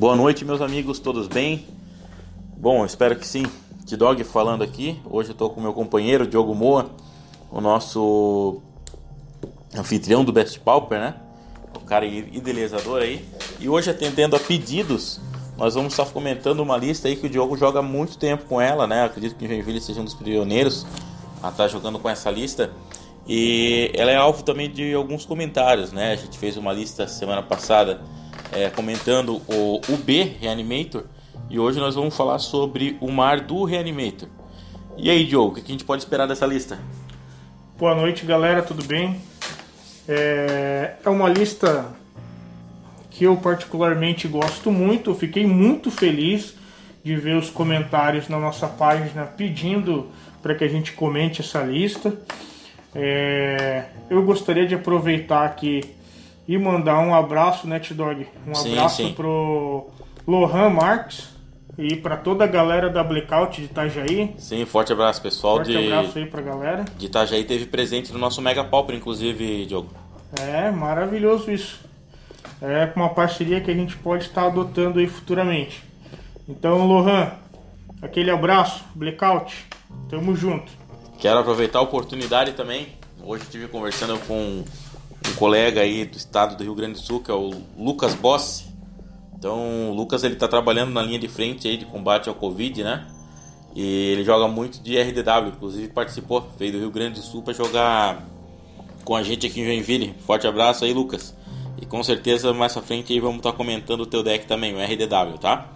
Boa noite, meus amigos, todos bem? Bom, espero que sim. T-Dog falando aqui. Hoje eu estou com meu companheiro Diogo Moa, o nosso anfitrião do Best Pauper, né? O cara idealizador aí. E hoje, atendendo a pedidos, nós vamos estar comentando uma lista aí que o Diogo joga muito tempo com ela, né? acredito que o Joinville seja um dos pioneiros a estar jogando com essa lista. E ela é alvo também de alguns comentários, né? A gente fez uma lista semana passada é, comentando o UB Reanimator e hoje nós vamos falar sobre o Mar do Reanimator. E aí, Diogo, o que a gente pode esperar dessa lista? Boa noite, galera, tudo bem? É, é uma lista que eu particularmente gosto muito, fiquei muito feliz de ver os comentários na nossa página pedindo para que a gente comente essa lista. É, eu gostaria de aproveitar aqui e mandar um abraço, né, T-Dog? Um sim, abraço sim. pro Lohan Marques e para toda a galera da Blackout de Itajaí. Sim, forte abraço, pessoal. Forte de... abraço aí pra galera. De Itajaí teve presente no nosso Mega Pauper, inclusive, Diogo. É, maravilhoso isso. É uma parceria que a gente pode estar adotando aí futuramente. Então, Lohan, aquele abraço, Blackout, tamo junto. Quero aproveitar a oportunidade também. Hoje estive conversando com colega aí do estado do Rio Grande do Sul, que é o Lucas Bossi. Então, o Lucas ele tá trabalhando na linha de frente aí de combate ao Covid, né? E ele joga muito de RDW, inclusive participou, veio do Rio Grande do Sul para jogar com a gente aqui em Joinville. Forte abraço aí, Lucas. E com certeza mais pra frente aí vamos estar tá comentando o teu deck também, o RDW, tá?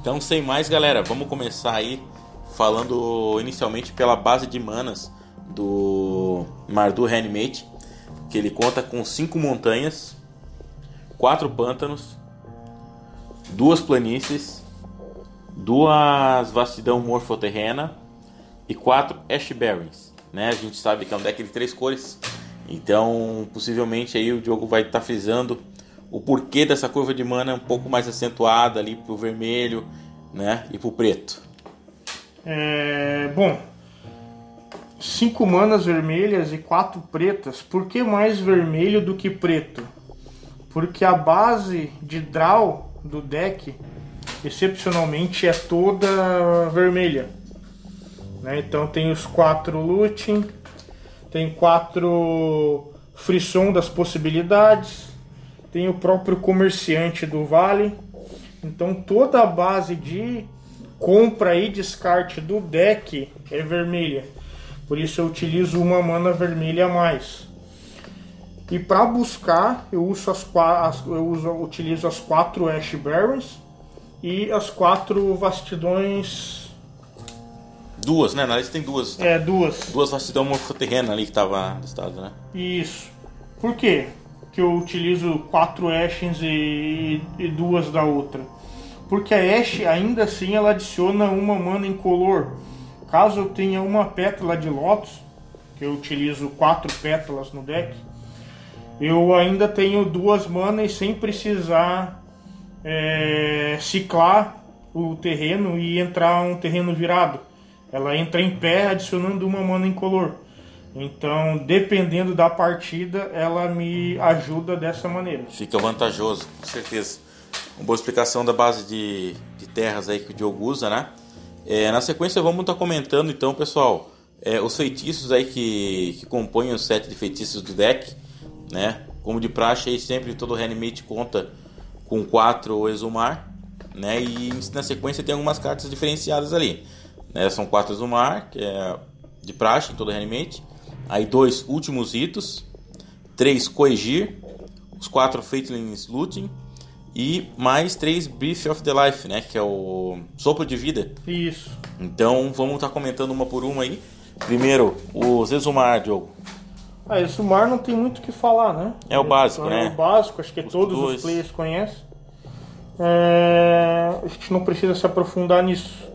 Então, sem mais, galera, vamos começar aí falando inicialmente pela base de manas do Mardu Reanimate, que ele conta com cinco montanhas, quatro pântanos, duas planícies, duas vastidão morfoterrena e quatro Ash Barrens. Né? A gente sabe que é um deck de três cores, então possivelmente aí o jogo vai estar tá frisando o porquê dessa curva de mana um pouco mais acentuada ali pro vermelho né? e pro preto. É, bom, cinco manas vermelhas e quatro pretas. Por que mais vermelho do que preto? Porque a base de draw do deck, excepcionalmente, é toda vermelha. Né? Então tem os quatro looting, tem quatro frisson das possibilidades, tem o próprio comerciante do vale. Então toda a base de compra e descarte do deck é vermelha. Por isso eu utilizo uma mana vermelha a mais. E para buscar, eu uso as eu uso, utilizo as quatro Ash Barrens e as quatro vastidões. Duas, né? Na lista tem duas. É, duas. Duas vastidão morfoterrena ali que tava listado, né? Isso. Por quê? Que eu utilizo quatro Ashes e, e duas da outra porque a Ashe ainda assim ela adiciona uma mana incolor. Caso eu tenha uma pétala de Lotus, que eu utilizo quatro pétalas no deck, eu ainda tenho duas manas sem precisar é, ciclar o terreno e entrar um terreno virado. Ela entra em pé adicionando uma mana incolor. Então, dependendo da partida, ela me ajuda dessa maneira. Fica vantajoso, com certeza uma boa explicação da base de, de terras aí que o Diogo usa, né? É, na sequência vamos estar tá comentando então, pessoal, é, os feitiços aí que, que compõem o set de feitiços do deck, né? Como de praxe aí sempre todo reanimate conta com 4 exumar, né? E na sequência tem algumas cartas diferenciadas ali, né? São 4 exumar, que é de praxe em todo reanimate. Aí dois últimos ritos, três coegir, os quatro fatalings looting e mais três Brief of the Life, né? Que é o sopro de vida. Isso. Então vamos estar tá comentando uma por uma aí. Primeiro, o Zezumar, Diogo. Ah, Zezumar não tem muito o que falar, né? É o básico, é né? É o básico, acho que os todos dois. os players conhecem. É... A gente não precisa se aprofundar nisso.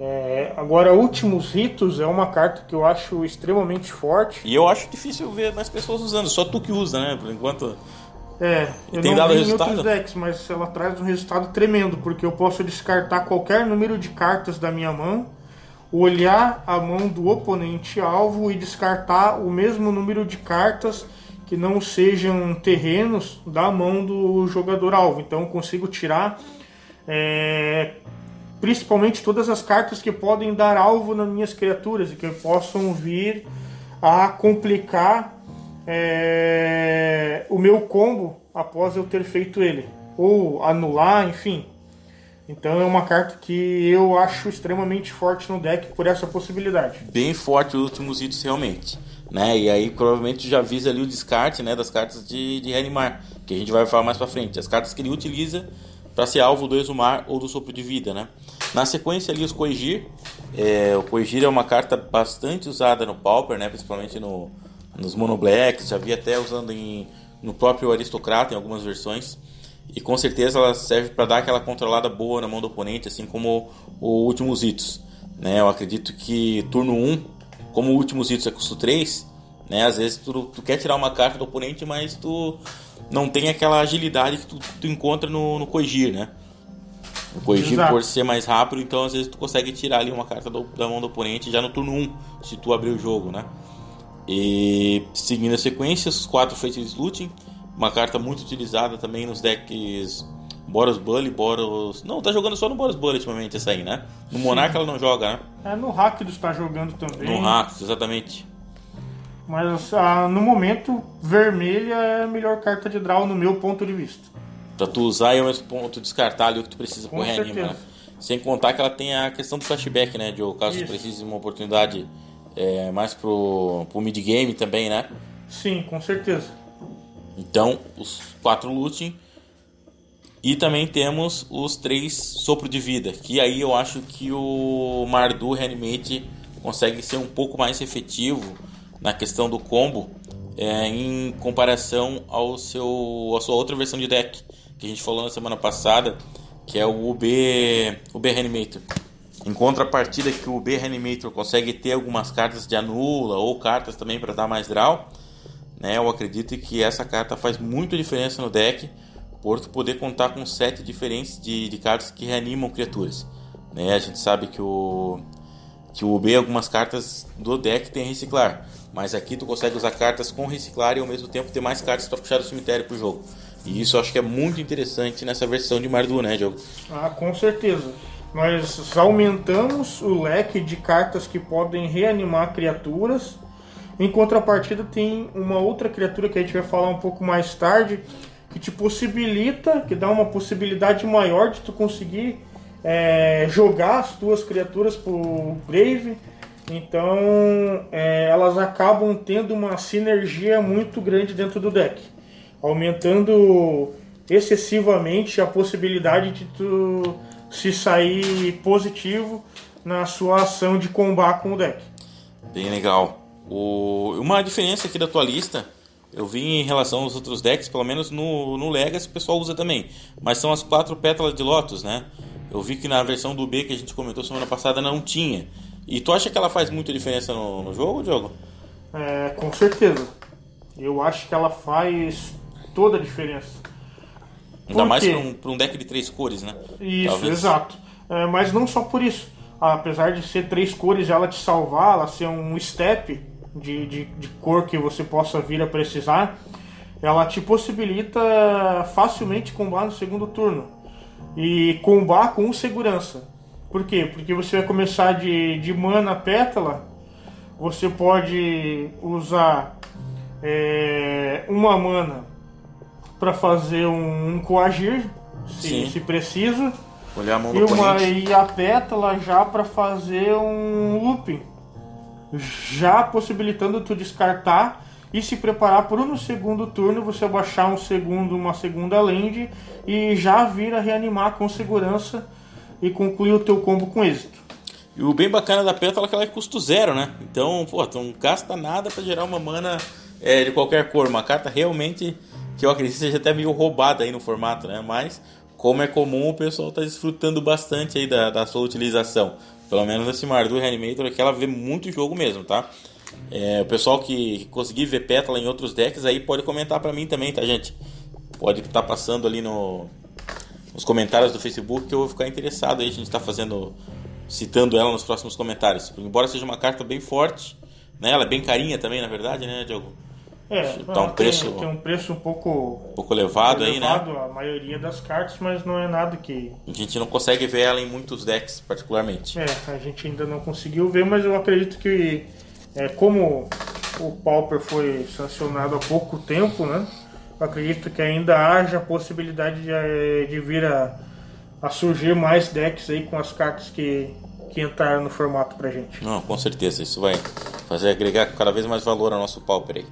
É... Agora, Últimos Ritos é uma carta que eu acho extremamente forte. E eu acho difícil ver mais pessoas usando, só tu que usa, né? Por enquanto. É, eu tem não dado vi resultado? em outros decks, mas ela traz um resultado tremendo, porque eu posso descartar qualquer número de cartas da minha mão, olhar a mão do oponente alvo e descartar o mesmo número de cartas que não sejam terrenos da mão do jogador alvo. Então eu consigo tirar é, principalmente todas as cartas que podem dar alvo nas minhas criaturas e que possam vir a complicar é, o meu combo após eu ter feito ele, ou anular, enfim. Então é uma carta que eu acho extremamente forte no deck por essa possibilidade. Bem forte os últimos itens realmente. Né? E aí provavelmente já visa ali o descarte né, das cartas de, de reanimar, que a gente vai falar mais pra frente. As cartas que ele utiliza para ser alvo do exumar ou do sopro de vida, né? Na sequência ali os Corrigir, é, o Corrigir é uma carta bastante usada no Pauper, né? Principalmente no, nos Mono Blacks, já vi até usando em, no próprio Aristocrata em algumas versões. E com certeza ela serve para dar aquela controlada boa na mão do oponente, assim como o último Zitos. Né? Eu acredito que turno 1, como o último Zitos é custo 3, né? às vezes tu, tu quer tirar uma carta do oponente, mas tu não tem aquela agilidade que tu, tu encontra no, no Corrigir, né? O Exato. por ser mais rápido, então às vezes tu consegue tirar ali uma carta do, da mão do oponente já no turno 1, se tu abrir o jogo, né? E seguindo a sequência, os quatro Faces Looting, uma carta muito utilizada também nos decks Boros Bully, Boros. Não, tá jogando só no Boros Bully ultimamente essa aí, né? No Monarca ela não joga, né? É, no Rakdos tá jogando também. No Rakdos, exatamente. Mas ah, no momento, vermelha é a melhor carta de draw no meu ponto de vista. Pra tu usar e ao mesmo ponto descartar ali o que tu precisa Com pro reanima, né? Sem contar que ela tem a questão do flashback, né? De caso Isso. tu precise de uma oportunidade é, mais pro, pro mid-game também, né? Sim, com certeza. Então, os quatro looting. E também temos os três sopro de vida. Que aí eu acho que o Mardu Reanimate consegue ser um pouco mais efetivo na questão do combo é, em comparação ao seu, à sua outra versão de deck que a gente falou na semana passada, que é o UB, UB Reanimator. Em contrapartida que o UB Reanimator consegue ter algumas cartas de anula ou cartas também para dar mais draw, né, eu acredito que essa carta faz muita diferença no deck por poder contar com sete diferentes de, de cartas que reanimam criaturas. Né? A gente sabe que o, que o UB, algumas cartas do deck tem reciclar, mas aqui tu consegue usar cartas com reciclar e ao mesmo tempo ter mais cartas para puxar do cemitério pro jogo. E isso eu acho que é muito interessante nessa versão de Mardu, né, jogo? Ah, com certeza. Nós aumentamos o leque de cartas que podem reanimar criaturas. Em contrapartida, tem uma outra criatura que a gente vai falar um pouco mais tarde, que te possibilita, que dá uma possibilidade maior de tu conseguir é, jogar as tuas criaturas pro Grave. Então, é, elas acabam tendo uma sinergia muito grande dentro do deck, aumentando excessivamente a possibilidade de tu se sair positivo na sua ação de combate com o deck. Bem legal. O... Uma diferença aqui da tua lista, eu vi em relação aos outros decks, pelo menos no, no Legacy o pessoal usa também, mas são as quatro pétalas de Lotus, né? Eu vi que na versão do B que a gente comentou semana passada não tinha. E tu acha que ela faz muita diferença no, no jogo, Diogo? É, com certeza. Eu acho que ela faz toda a diferença. Ainda mais para um, um, deck de três cores, né? Isso, Talvez. exato. É, mas não só por isso. Apesar de ser três cores ela te salvar, ela ser um step de, de, de cor que você possa vir a precisar, ela te possibilita facilmente combar no segundo turno. E combar com segurança. Por quê? Porque você vai começar de, de mana pétala, você pode usar é, uma mana para fazer um, um coagir, se, se preciso. Olhar a mão e, uma, e a pétala já para fazer um looping. Já possibilitando tu descartar e se preparar para no segundo turno você baixar um segundo, uma segunda land e já vir a reanimar com segurança e concluir o teu combo com êxito. E o bem bacana da pétala é que ela é custo zero, né? Então, pô, tu não gasta nada para gerar uma mana é, de qualquer cor. Uma carta realmente que eu acredito seja até meio roubada aí no formato, né? Mas como é comum, o pessoal está desfrutando bastante aí da, da sua utilização. Pelo menos esse Mardu Reanimator aqui, ela vê muito jogo mesmo, tá? É, o pessoal que conseguir ver Pétala em outros decks aí pode comentar para mim também, tá, gente? Pode estar tá passando ali no, nos comentários do Facebook que eu vou ficar interessado aí. A gente está fazendo, citando ela nos próximos comentários. Embora seja uma carta bem forte, né? Ela é bem carinha também, na verdade, né, Diogo? É, tá um tem- preço tem, um preço um pouco um pouco elevado, aí, né? elevado, a maioria das cartas, mas não é nada que A gente não consegue ver ela em muitos decks, particularmente. É, a gente ainda não conseguiu ver, mas eu acredito que é, como o Pauper foi sancionado há pouco tempo, né? Eu acredito que ainda haja a possibilidade de, eh, de vir a, a surgir mais decks aí com as cartas que, que entraram no formato pra gente. Não, com certeza, isso vai fazer agregar cada vez mais valor ao nosso Pauper aí.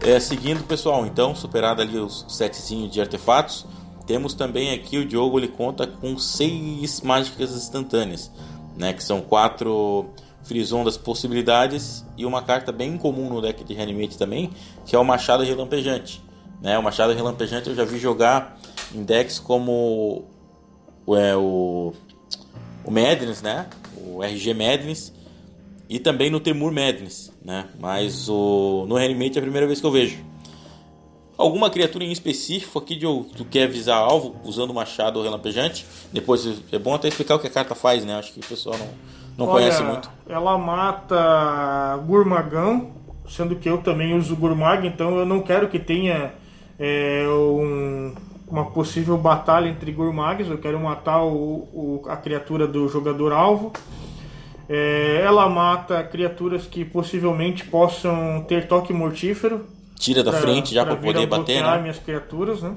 É, seguindo, pessoal, então, superado ali os setzinhos de artefatos, temos também aqui o Diogo, ele conta com seis mágicas instantâneas, né, que são quatro Frison das possibilidades e uma carta bem comum no deck de Reanimate também, que é o Machado Relampejante. Né, o Machado Relampejante eu já vi jogar em decks como é, o, o Madness, né, o RG Madness, e também no Temur Madness, né? Mas o no Reanimate é a primeira vez que eu vejo. Alguma criatura em específico aqui de tu quer avisar alvo usando o machado relampejante? Depois é bom até explicar o que a carta faz, né? Acho que o pessoal não, não Olha, conhece muito. Ela mata Gurmagão, sendo que eu também uso Gurmag, então eu não quero que tenha é, um- uma possível batalha entre Gurmags, eu quero matar o- o- a criatura do jogador alvo. É, ela mata criaturas que possivelmente possam ter toque mortífero. Tira da pra- frente já para poder bater, né? minhas criaturas, né?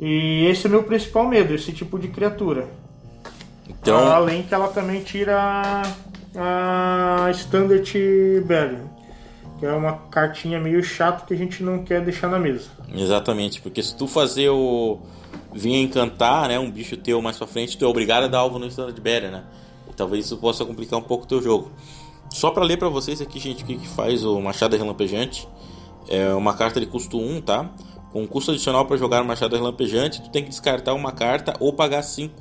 E esse é meu principal medo, esse tipo de criatura. Então, Além que ela também tira a Standard Belly, que é uma cartinha meio chata que a gente não quer deixar na mesa. exatamente, porque se tu fazer o vir encantar, né, um bicho teu mais pra frente, tu é obrigado a dar alvo no Standard Bearer, né? Talvez isso possa complicar um pouco o teu jogo. Só para ler para vocês aqui, gente, o que, que faz o Machado Relampejante. É uma carta de custo 1, tá? Com custo adicional para jogar o Machado Relampejante, tu tem que descartar uma carta ou pagar 5.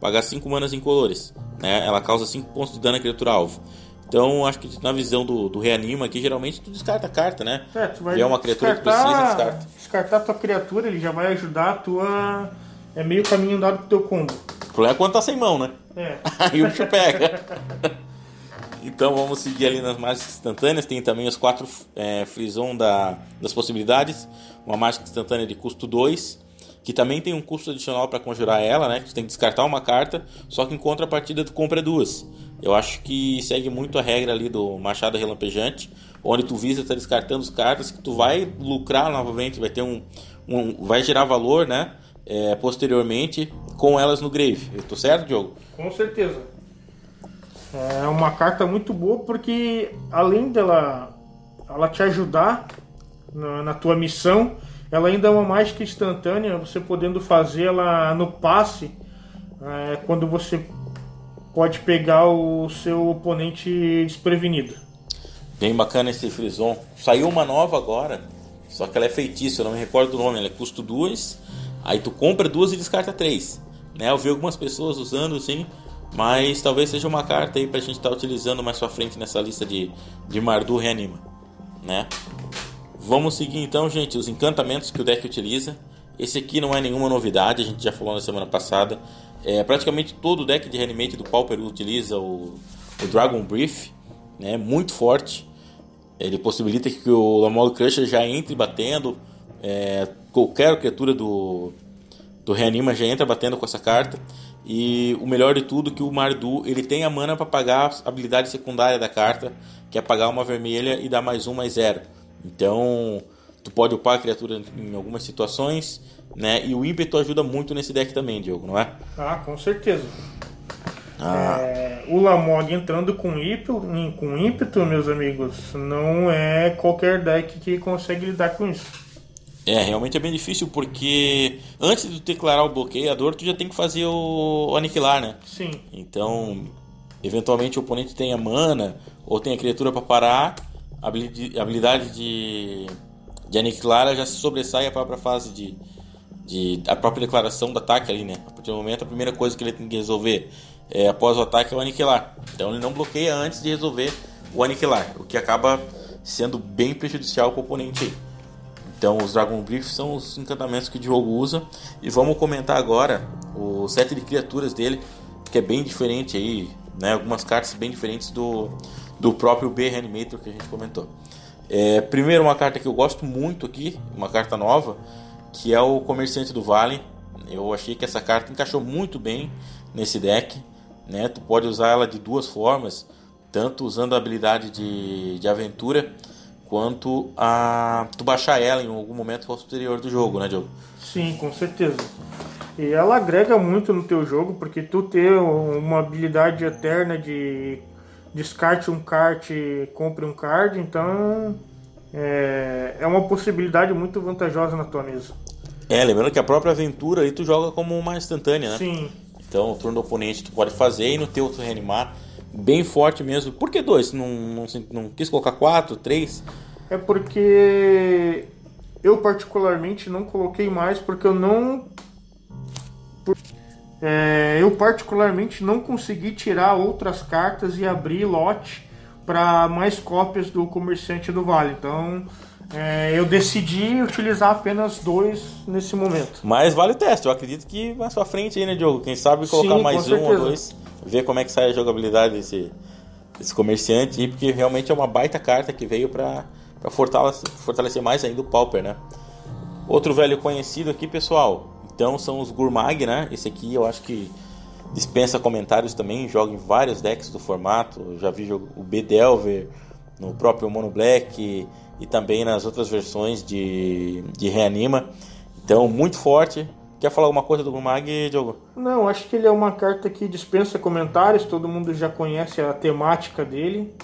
Pagar 5 manas incolores. Né? Ela causa 5 pontos de dano à criatura alvo. Então, acho que na visão do, do reanima aqui, geralmente tu descarta a carta, né? É, tu vai Vê uma criatura que precisa, descarta. descartar a tua criatura, ele já vai ajudar a tua. É meio caminho andado pro teu combo. O problema é quando tá sem mão, né? É. Aí o bicho pega. então vamos seguir ali nas mágicas instantâneas. Tem também os quatro é, Frison da, das possibilidades. Uma mágica instantânea de custo 2. Que também tem um custo adicional para conjurar ela, né? Que você tem que descartar uma carta. Só que em contrapartida tu compra duas. Eu acho que segue muito a regra ali do Machado Relampejante. Onde tu visa estar descartando as cartas. Que tu vai lucrar novamente. Vai ter um. um vai gerar valor, né? É, posteriormente com elas no grave. Eu tô certo, Diogo? Com certeza. É uma carta muito boa porque além dela ela te ajudar na, na tua missão, ela ainda é uma mágica instantânea, você podendo fazer ela no passe é, quando você pode pegar o seu oponente desprevenido. Bem bacana esse Frison. Saiu uma nova agora, só que ela é feitiço, eu não me recordo do nome. Ela é custo duas, aí tu compra duas e descarta três. Né? Eu vi algumas pessoas usando assim, mas talvez seja uma carta aí pra gente estar utilizando mais pra frente nessa lista de, de Mardu Reanima. Né? Vamos seguir então, gente, os encantamentos que o deck utiliza. Esse aqui não é nenhuma novidade, a gente já falou na semana passada. É, praticamente todo o deck de Reanimate do Pauper utiliza o, o Dragon Brief, né? muito forte. Ele possibilita que o Lamolo Crusher já entre batendo. É, qualquer criatura do, do Reanima já entra batendo com essa carta. E o melhor de tudo é que o Mardu ele tem a mana para pagar a habilidade secundária da carta, que é pagar uma vermelha e dar mais um, mais zero. Então, tu pode upar a criatura em algumas situações, né? E o ímpeto ajuda muito nesse deck também, Diogo, não é? Ah, com certeza. Ah, É, o Lamog entrando com ímpeto, com ímpeto, meus amigos, não é qualquer deck que consegue lidar com isso. É, realmente é bem difícil porque antes de tu declarar o bloqueador, tu já tem que fazer o, o aniquilar, né? Sim. Então, eventualmente o oponente tenha mana ou tenha criatura para parar, a habili- a habilidade de, de aniquilar já se sobressai a própria fase de, de a própria declaração do ataque ali, né? A partir do momento, a primeira coisa que ele tem que resolver é, após o ataque é o aniquilar. Então ele não bloqueia antes de resolver o aniquilar, o que acaba sendo bem prejudicial para o oponente aí. Então os Dragon Brief são os encantamentos que o Diogo usa. E vamos comentar agora o set de criaturas dele, que é bem diferente aí, né? Algumas cartas bem diferentes do, do próprio B Reanimator que a gente comentou. É, primeiro, uma carta que eu gosto muito aqui, uma carta nova, que é o Comerciante do Vale. Eu achei que essa carta encaixou muito bem nesse deck. Né? Tu pode usar ela de duas formas, tanto usando a habilidade de, de aventura, quanto a tu baixar ela em algum momento posterior do jogo, né, Diogo? Sim, com certeza. E ela agrega muito no teu jogo, porque tu ter uma habilidade eterna de descarte um kart e compre um card, então é, é uma possibilidade muito vantajosa na tua mesa. É, lembrando que a própria aventura aí tu joga como uma instantânea, né? Sim. Então o turno do oponente tu pode fazer e no teu tu reanimar bem forte mesmo. Por que dois? Não, não, não quis colocar quatro, três? É porque eu particularmente não coloquei mais porque eu não é, eu particularmente não consegui tirar outras cartas e abrir lote para mais cópias do comerciante do Vale. Então é, eu decidi utilizar apenas dois nesse momento. Mas vale o teste. Eu acredito que mais pra frente aí, né, Diogo? Quem sabe colocar Sim, mais um ou dois, ver como é que sai a jogabilidade desse, desse comerciante aí, porque realmente é uma baita carta que veio para fortalecer, fortalecer mais ainda o Pauper, né? Outro velho conhecido aqui, pessoal. Então são os Gurmag, né? Esse aqui eu acho que dispensa comentários também, joga em vários decks do formato. Eu já vi o B-Delver no próprio Mono Black e, e também nas outras versões de, de Reanima. Então, muito forte. Quer falar alguma coisa do Gurmag, Diogo? Não, acho que ele é uma carta que dispensa comentários, todo mundo já conhece a temática dele.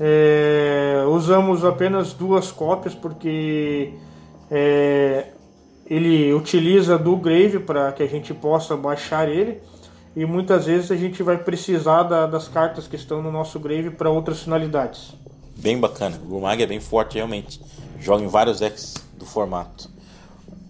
É, usamos apenas duas cópias porque é, ele utiliza do Grave para que a gente possa baixar ele e muitas vezes a gente vai precisar da- das cartas que estão no nosso Grave para outras finalidades. Bem bacana. O Gurmag é bem forte, realmente. Joga em vários decks do formato.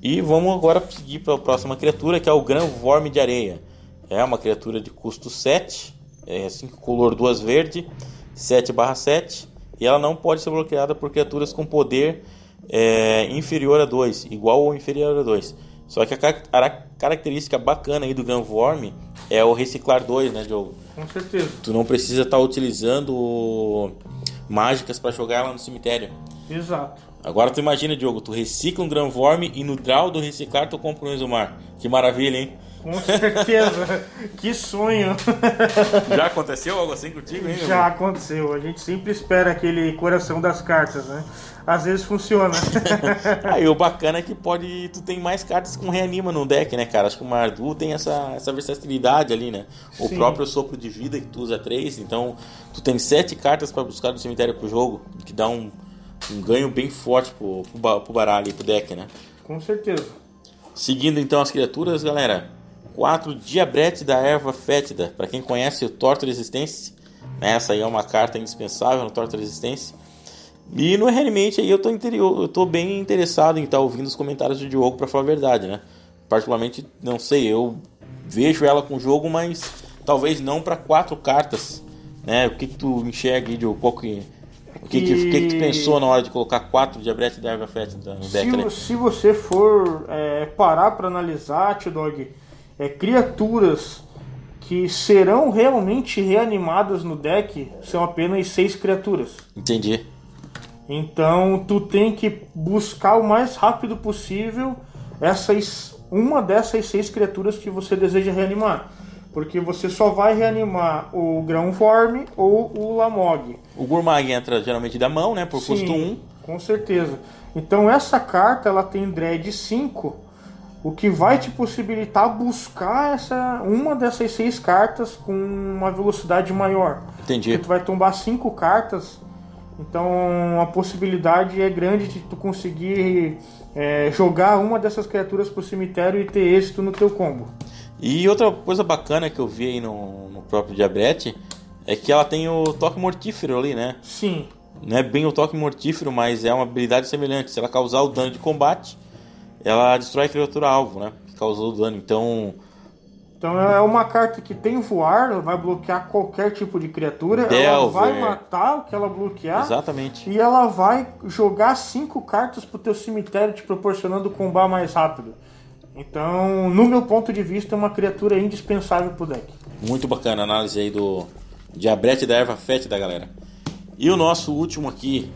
E vamos agora seguir para a próxima criatura, que é o Gran Vorme de Areia. É uma criatura de custo 7, é 5 color, 2 verde, 7 7. E ela não pode ser bloqueada por criaturas com poder é, inferior a 2, igual ou inferior a 2. Só que a, car- a característica bacana aí do Gran Vorme é o reciclar 2, né, Diogo? Com certeza. Tu não precisa estar utilizando mágicas para jogar ela no cemitério. Exato. Agora tu imagina, Diogo, tu recicla um Granvorme e no draw do reciclar tu compra um Exumar. Que maravilha, hein? Com certeza. que sonho. Já aconteceu algo assim contigo, hein? Já aconteceu. A gente sempre espera aquele coração das cartas, né? Às vezes funciona. Aí o bacana é que pode. Tu tem mais cartas com reanima no deck, né, cara? Acho que o Mardu tem essa, essa versatilidade ali, né? O Sim. próprio sopro de vida que tu usa três, então tu tem sete cartas para buscar do cemitério pro jogo, que dá um, um ganho bem forte pro, pro, pro baralho e pro deck, né? Com certeza. Seguindo então as criaturas, galera. 4 Diabrete da Erva Fétida. Para quem conhece o Torto Resistência, né, essa aí é uma carta indispensável no Torto Resistência. E no Reanimate aí eu tô, interior, eu tô bem interessado em estar ouvindo os comentários do Diogo para falar a verdade, né? Particularmente, não sei, eu vejo ela com o jogo, mas talvez não para quatro cartas, né? O que, que tu enxerga aí, Diogo? Qual que, o que, que, que que tu pensou na hora de colocar quatro Diabrete da Erva Fétida no deck, Se, né? se você for é, parar para analisar, T-Dog, é, criaturas que serão realmente reanimadas no deck são apenas seis criaturas. Entendi. Então tu tem que buscar o mais rápido possível essas uma dessas seis criaturas que você deseja reanimar. Porque você só vai reanimar o Grãoforme ou o Lamog. O Gurmag entra geralmente da mão, né? Por custo Sim, 1. Com certeza. Então essa carta ela tem dread 5, o que vai te possibilitar buscar essa uma dessas seis cartas com uma velocidade maior. Entendi. Porque tu vai tombar cinco cartas, então a possibilidade é grande de tu conseguir é, jogar uma dessas criaturas pro cemitério e ter êxito no teu combo. E outra coisa bacana que eu vi aí no, no próprio Diabrete é que ela tem o toque mortífero ali, né? Sim, Não é bem o toque mortífero, mas é uma habilidade semelhante. Se ela causar o dano de combate, ela destrói a criatura alvo, né? Que causou o dano. Então, Então é uma carta que tem voar, ela vai bloquear qualquer tipo de criatura, ela Delver. vai matar o que ela bloquear exatamente. e ela vai jogar cinco cartas pro teu cemitério, te proporcionando combar mais rápido. Então, no meu ponto de vista, é uma criatura indispensável pro deck. Muito bacana a análise aí do Diabrete da erva fétida, galera. E o nosso último aqui,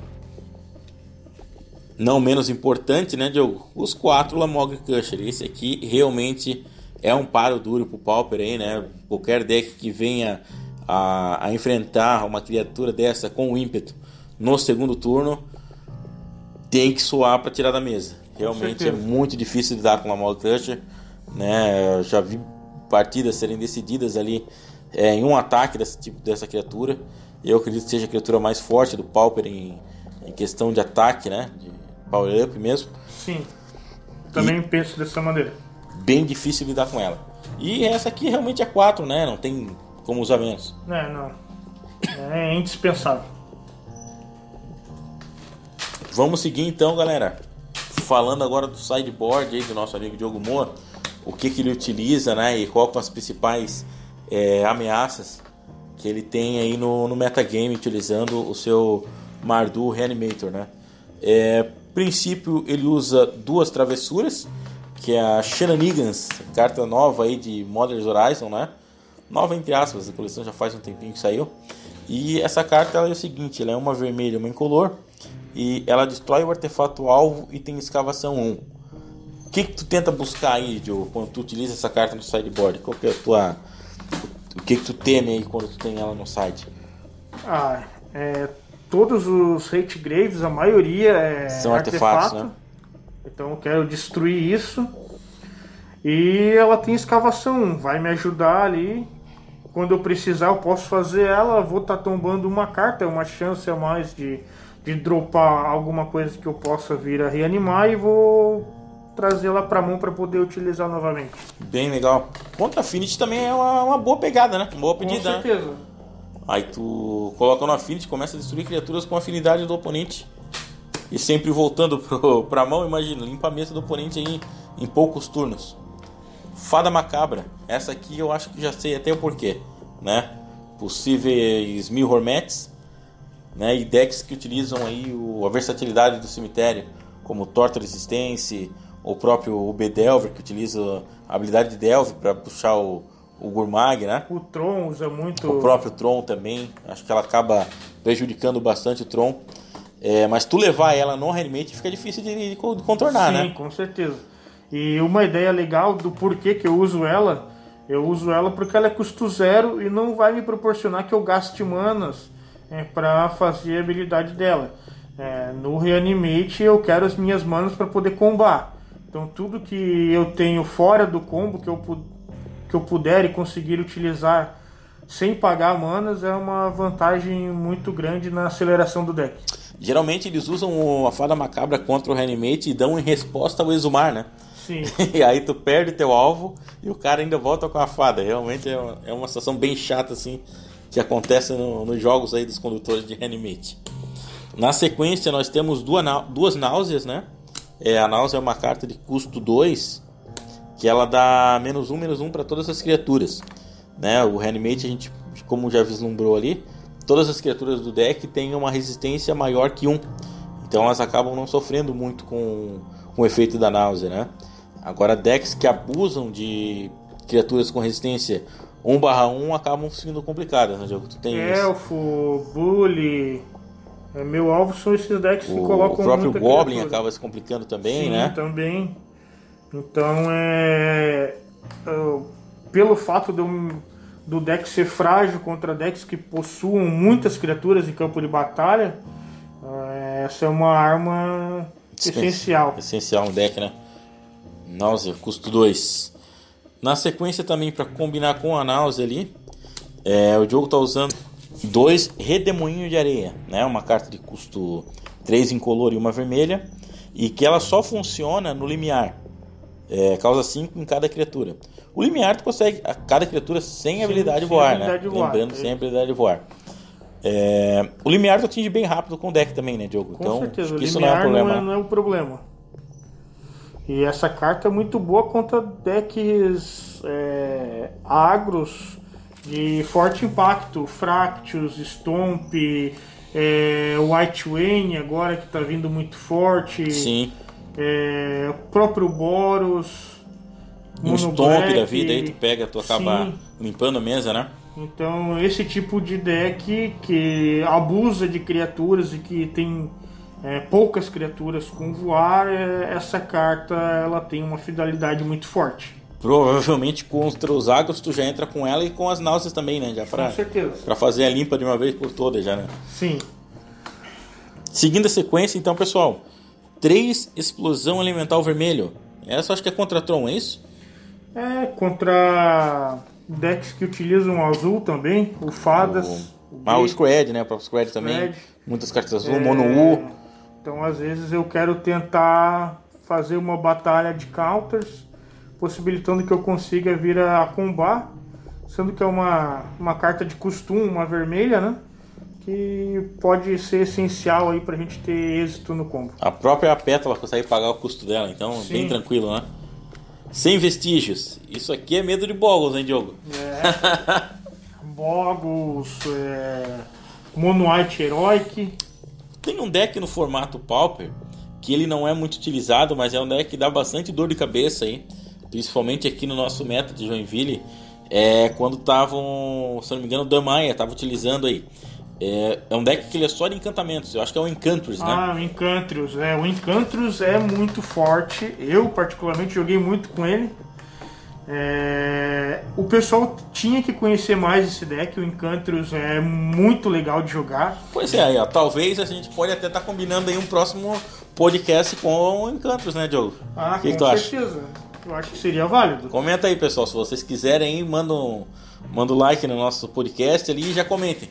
não menos importante, né, Diogo? Os quatro Lamog Crusher. Esse aqui realmente é um paro duro pro Pauper aí, né? Qualquer deck que venha a, a enfrentar uma criatura dessa com ímpeto no segundo turno tem que suar para tirar da mesa. Realmente é muito difícil lidar com o Lamog Crusher, né? Eu já vi partidas serem decididas ali é, em um ataque desse tipo dessa criatura. Eu acredito que seja a criatura mais forte do Pauper em, em questão de ataque, né? De, power up mesmo. Sim. Também e penso dessa maneira. Bem difícil lidar com ela. E essa aqui realmente é 4, né? Não tem como usar menos. É, não. É indispensável. Vamos seguir então, galera. Falando agora do sideboard aí do nosso amigo Diogo Moa, o que, que ele utiliza, né? E qual são as principais é, ameaças que ele tem aí no, no metagame utilizando o seu Mardu Reanimator, né? É, princípio ele usa duas travessuras, que é a Shenanigans, carta nova aí de Modern Horizon, né? Nova entre aspas, a coleção já faz um tempinho que saiu. E essa carta é o seguinte, ela é uma vermelha uma incolor, e ela destrói o artefato alvo e tem escavação 1. O que, que tu tenta buscar aí, Joe, quando tu utiliza essa carta no sideboard? Qual que é a tua... O que, que tu teme aí quando tu tem ela no side? Ah, é todos os hate graves, a maioria é São artefatos, artefato. né? Então eu quero destruir isso. E ela tem escavação, vai me ajudar ali. Quando eu precisar, eu posso fazer ela. Vou estar tá tombando uma carta, é uma chance a mais de, de dropar alguma coisa que eu possa vir a reanimar e vou trazê-la para mão para poder utilizar novamente. Bem legal. Contra Affinity também é uma, uma boa pegada, né? Uma boa pedida. Com certeza. Né? Aí tu coloca no Affinity, começa a destruir criaturas com afinidade do oponente. E sempre voltando pro, pra mão, imagina, limpa a mesa do oponente aí em poucos turnos. Fada Macabra. Essa aqui eu acho que já sei até o porquê, né? Possíveis mil Hormets, né? E decks que utilizam aí o, a versatilidade do cemitério, como Torta Resistência, o próprio Bedelver, que utiliza a habilidade de Delve para puxar o, o Gurmag, né? O Tron usa muito. O próprio Tron também. Acho que ela acaba prejudicando bastante o Tron. É, mas tu levar ela no Reanimate fica difícil de, de contornar, Sim, né? Sim, com certeza. E uma ideia legal do porquê que eu uso ela, eu uso ela porque ela é custo zero e não vai me proporcionar que eu gaste manas é, para fazer a habilidade dela. É, no Reanimate eu quero as minhas manas para poder combar. Então tudo que eu tenho fora do combo que eu que eu puder e conseguir utilizar sem pagar manas é uma vantagem muito grande na aceleração do deck. Geralmente eles usam a fada macabra contra o reanimate e dão em resposta ao exumar, né? Sim. e aí tu perde teu alvo e o cara ainda volta com a fada. Realmente é uma, é uma situação bem chata assim que acontece no, nos jogos aí dos condutores de reanimate. Na sequência nós temos duas, duas náuseas, né? É, a náusea é uma carta de custo 2 que ela dá menos um, menos um para todas as criaturas. Né? O Reanimate, a gente, como já vislumbrou ali, todas as criaturas do deck têm uma resistência maior que um. Então elas acabam não sofrendo muito com, com o efeito da náusea. Né? Agora, decks que abusam de criaturas com resistência 1/1 acabam sendo complicadas. Né, Tu tem Elfo, Bully. É, meu alvo são esses decks o, que colocam. O próprio Goblin criatura. acaba se complicando também, Sim, né? também. Então é. pelo fato do, do deck ser frágil contra decks que possuam muitas criaturas em campo de batalha, é, essa é uma arma essencial. Essencial no deck, né? Náusea, custo 2. Na sequência também para combinar com a náusea ali, é, o jogo está usando dois redemoinhos de areia, né? Uma carta de custo 3 incolor e uma vermelha, e que ela só funciona no limiar. É, causa 5 em cada criatura. O limiar tu consegue a cada criatura sem, sem habilidade de voar, né? De voar, Lembrando, é. sem habilidade de voar. É, o limiar tu atinge bem rápido com o deck também, né, Diogo? Com então, certeza, o isso não é um problema. Não é, não é um problema. E essa carta é muito boa contra decks é, agros de forte impacto. Fractus, Stomp, é, White Wayne agora que está vindo muito forte. Sim é, o próprio Boros. Um stomp da vida aí tu pega, tu acaba sim. limpando a mesa, né? Então esse tipo de deck que abusa de criaturas e que tem é, poucas criaturas com voar, é, essa carta ela tem uma fidelidade muito forte. Provavelmente contra os Agros tu já entra com ela e com as náuseas também, né? Já pra, com certeza. Pra fazer a limpa de uma vez por todas já, né? Sim. Seguindo a sequência, então, pessoal. 3 Explosão Elemental Vermelho. Essa acho que é contra Tron, é isso? É, contra decks que utilizam azul também, o Fadas. O, o, ah, o Squad, né? O próprio Squad também. Muitas cartas azul, é... Mono U. Então, às vezes, eu quero tentar fazer uma batalha de counters, possibilitando que eu consiga vir a combar, sendo que é uma, uma carta de costume, uma vermelha, né? Que pode ser essencial aí pra gente ter êxito no combo. A própria pétala consegue pagar o custo dela, então Sim. bem tranquilo, né? Sem vestígios. Isso aqui é medo de Boggles, hein, Diogo? É. Boggles, é... Mono White Heroic. Tem um deck no formato Pauper que ele não é muito utilizado, mas é um deck que dá bastante dor de cabeça aí, principalmente aqui no nosso meta de Joinville, é quando estavam, se não me engano, o Damaia estava utilizando aí. É, é, um deck que ele é só de encantamentos, eu acho que é o Encantrus, né? Ah, o Encantrus, é, o Encantrus é muito forte, eu particularmente joguei muito com ele. É... O pessoal tinha que conhecer mais esse deck, o Encantrus é muito legal de jogar. Pois é, ó, talvez a gente pode até estar tá combinando aí um próximo podcast com o Encantrus, né, Diogo? Ah, que com que certeza. Acha? Eu acho que seria válido. Comenta aí, pessoal, se vocês quiserem, manda um, manda um like no nosso podcast ali e já comentem.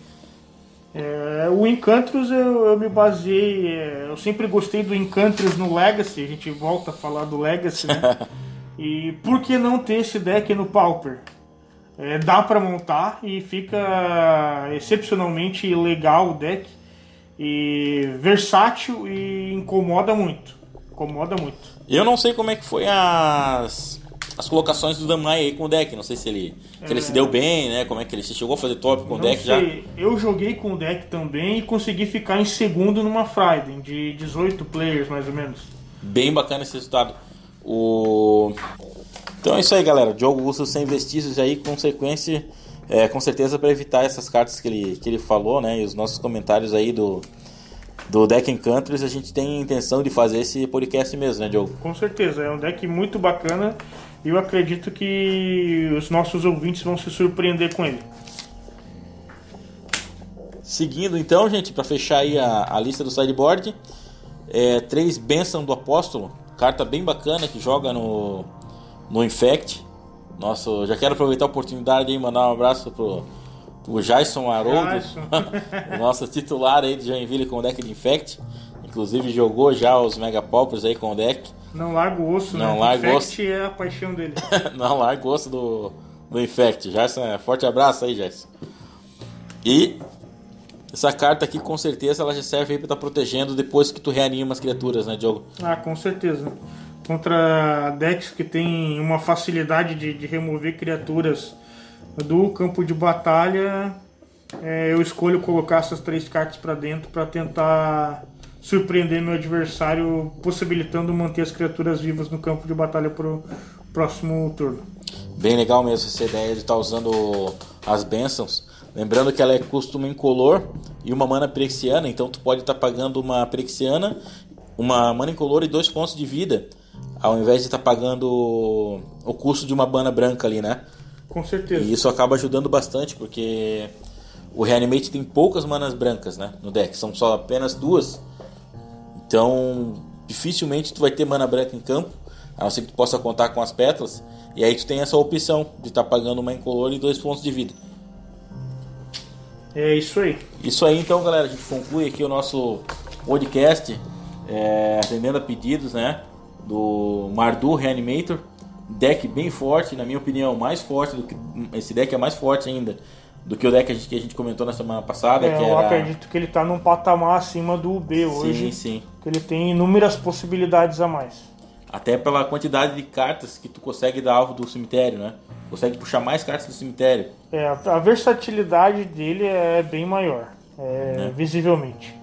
É, o Encantrus eu, eu me baseei, é, eu sempre gostei do Encantrus no Legacy, a gente volta a falar do Legacy, né? E por que não ter esse deck no Pauper? É, dá para montar e fica excepcionalmente legal o deck e versátil e incomoda muito. Incomoda muito. Eu não sei como é que foi as as colocações do Damai aí com o deck, não sei se ele se é... ele se deu bem, né? Como é que ele se chegou a fazer top com o deck sei. já? Eu joguei com o deck também e consegui ficar em segundo numa Friday de 18 players mais ou menos. Bem bacana esse resultado. O... Então é isso aí, galera. Diogo usa sem vestígios aí, consequência, é, com certeza para evitar essas cartas que ele, que ele falou, né? E os nossos comentários aí do, do deck Encounters, a gente tem a intenção de fazer esse podcast mesmo, né, Diogo? Com certeza, é um deck muito bacana eu acredito que os nossos ouvintes vão se surpreender com ele. Seguindo então, gente, para fechar aí a, a lista do sideboard, é, três Bênção do Apóstolo, Carta bem bacana que joga no, no Infect. Nossa, já quero aproveitar a oportunidade e mandar um abraço pro, pro Jason Haroldo, o nosso titular aí de Joinville com o deck de Infect. Inclusive jogou já os Mega Paupers aí com o deck. Não larga o osso, Não né? larga o osso. é a paixão dele. Não larga o osso do, do Infect. Jason, é, forte abraço aí, Jason. E essa carta aqui, com certeza, ela já serve aí pra estar tá protegendo depois que tu reanima as criaturas, né, Diogo? Ah, com certeza. Contra decks que tem uma facilidade de, de remover criaturas do campo de batalha, é, eu escolho colocar essas três cartas para dentro para tentar surpreender meu adversário, possibilitando manter as criaturas vivas no campo de batalha pro próximo turno. Bem legal mesmo essa ideia de estar tá usando as bênçãos Lembrando que ela é custo incolor e uma mana prexiana, então tu pode estar tá pagando uma prexiana, uma mana incolor e dois pontos de vida, ao invés de estar tá pagando o custo de uma mana branca ali, né? Com certeza. E isso acaba ajudando bastante, porque o Reanimate tem poucas manas brancas, né, no deck, são só apenas duas. Então, dificilmente tu vai ter mana branca em campo, a não ser que tu possa contar com as pétalas, e aí tu tem essa opção de estar tá pagando uma incolor e dois pontos de vida. É isso aí. Isso aí, então, galera. A gente conclui aqui o nosso podcast, é, atendendo a pedidos, né? Do Mardu Reanimator. Deck bem forte, na minha opinião, mais forte do que. Esse deck é mais forte ainda do que o deck que a gente, comentou na semana passada. É, que eu era... acredito que ele está num patamar acima do UB hoje. Sim, sim. Que ele tem inúmeras possibilidades a mais. Até pela quantidade de cartas que tu consegue dar alvo do cemitério, né? Consegue puxar mais cartas do cemitério. É, a versatilidade dele é bem maior, é, é. visivelmente.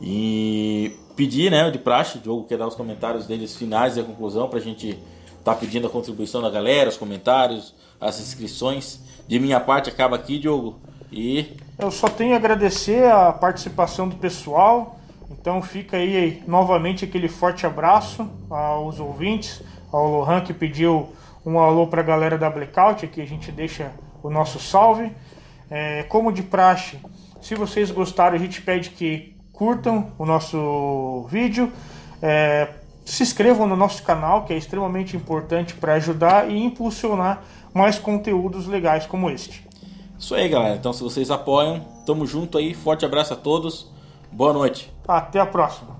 E pedir, né, de praxe, o Diogo quer dar os comentários deles finais e a conclusão pra gente tá pedindo a contribuição da galera, os comentários, as inscrições. De minha parte acaba aqui, Diogo. E eu só tenho a agradecer a participação do pessoal Então fica aí novamente aquele forte abraço aos ouvintes, ao Lohan que pediu um alô para a galera da Blackout, aqui a gente deixa o nosso salve. É, como de praxe, se vocês gostaram, a gente pede que curtam o nosso vídeo, é, se inscrevam no nosso canal, que é extremamente importante para ajudar e impulsionar mais conteúdos legais como este. Isso aí, galera. Então, se vocês apoiam, tamo junto aí. Forte abraço a todos. Boa noite. Até a próxima.